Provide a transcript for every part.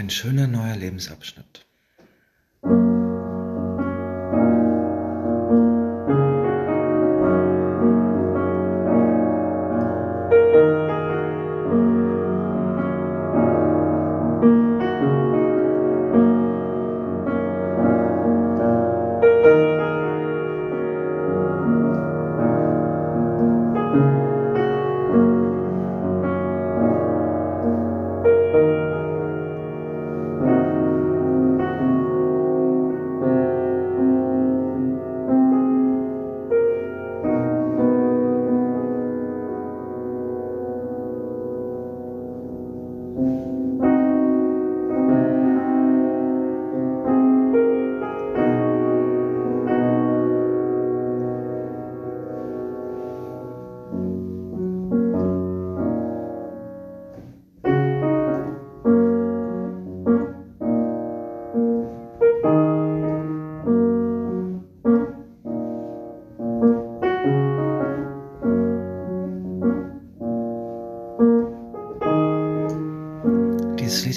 Ein schöner neuer Lebensabschnitt.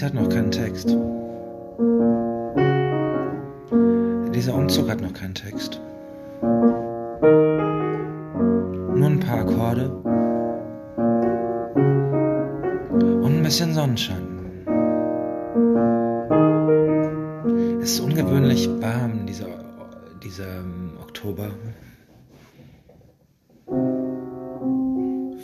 Hat noch keinen Text. Dieser Umzug hat noch keinen Text. Nur ein paar Akkorde und ein bisschen Sonnenschein. Es ist ungewöhnlich warm, dieser, dieser ähm, Oktober.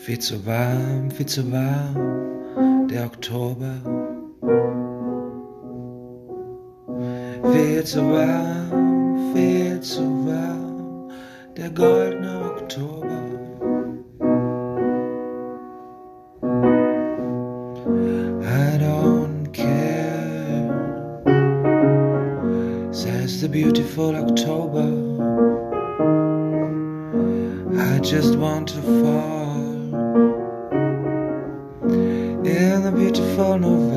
Viel zu warm, viel zu warm, der Oktober. Warm, viel zu warm, der goldene Oktober. I don't care, says the beautiful October. I just want to fall in the beautiful November.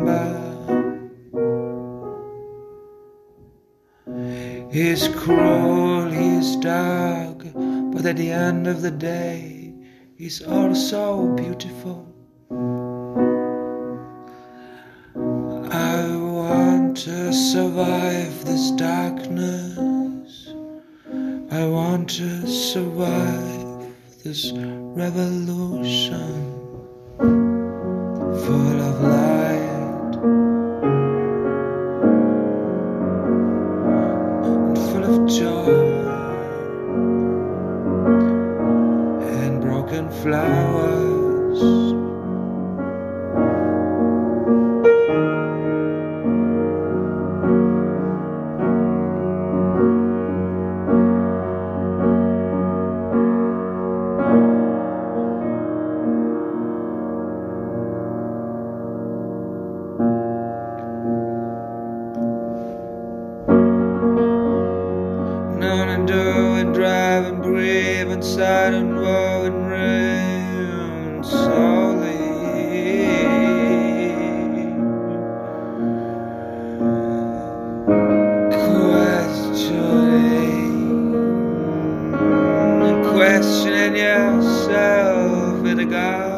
December. He's cruel, he's dark, but at the end of the day, he's also beautiful. I want to survive this darkness. I want to survive this revolution full of light of joy and broken flowers. Breathe inside and woe and rain slowly. Questioning questioning yourself in the garden.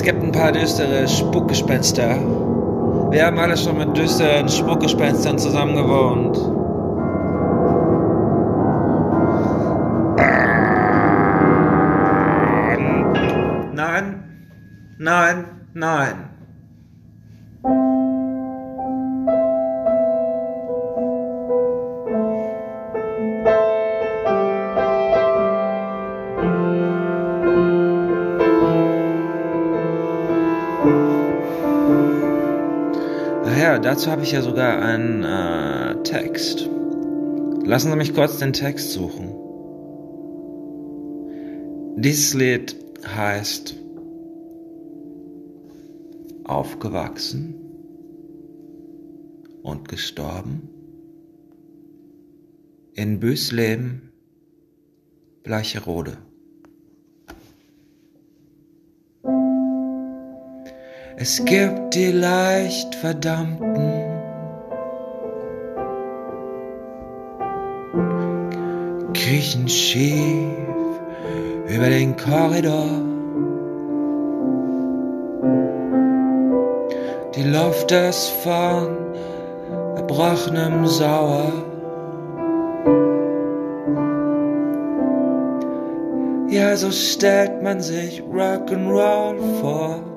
Es gibt ein paar düstere Spukgespenster. Wir haben alle schon mit düsteren Spukgespenstern zusammen gewohnt. Nein, nein, nein. Dazu habe ich ja sogar einen äh, Text. Lassen Sie mich kurz den Text suchen. Dieses Lied heißt aufgewachsen und gestorben in Büsleben, Bleicherode. Es gibt die leicht verdammten, kriechen schief über den Korridor. Die Luft ist von erbrochenem Sauer. Ja, so stellt man sich Rock'n'Roll vor.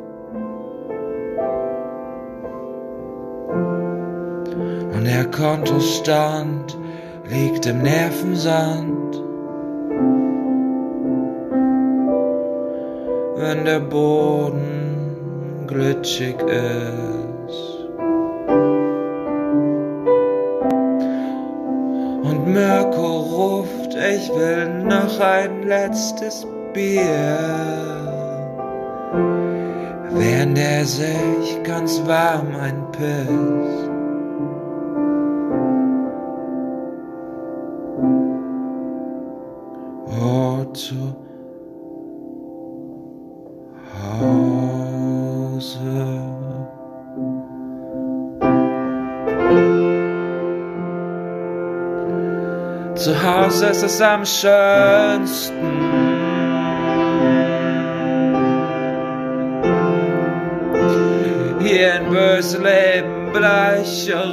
Der Kontostand liegt im Nervensand. Wenn der Boden glitschig ist. Und Mirko ruft, ich will noch ein letztes Bier. Während er sich ganz warm einpisst. Zu Hause ist es am schönsten. Hier in Bösleben, Bleicherode.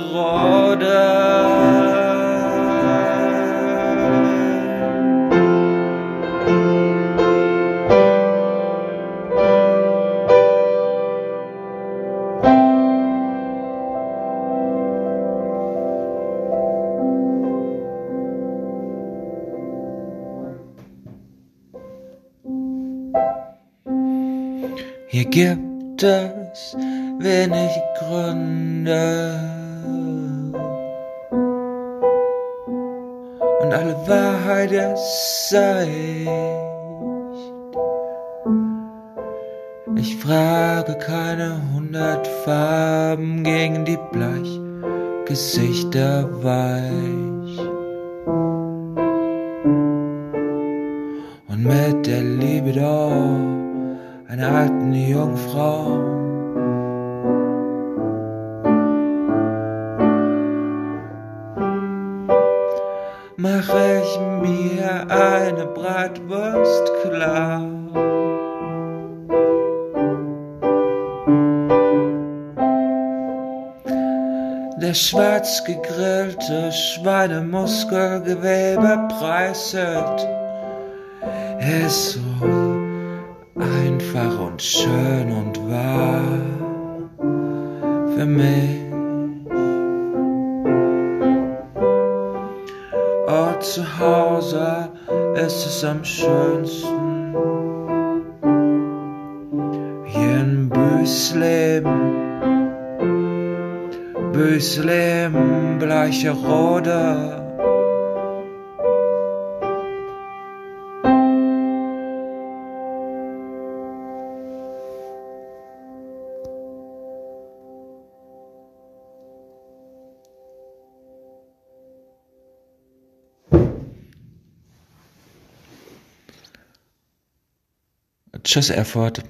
Hier gibt es wenig Gründe und alle Wahrheit seicht. Ich frage keine hundert Farben gegen die Bleichgesichter weich. Und mit der Libido einer alten Jungfrau. Mache ich mir eine Bratwurst klar. Der schwarz gegrillte Schweinemuskelgewebe preiselt ist so einfach und schön und wahr für mich. Oh, zu Hause ist es am schönsten. Hier in Büsleben, Büsleben, Bleicherode. Tschüss, Erfurt.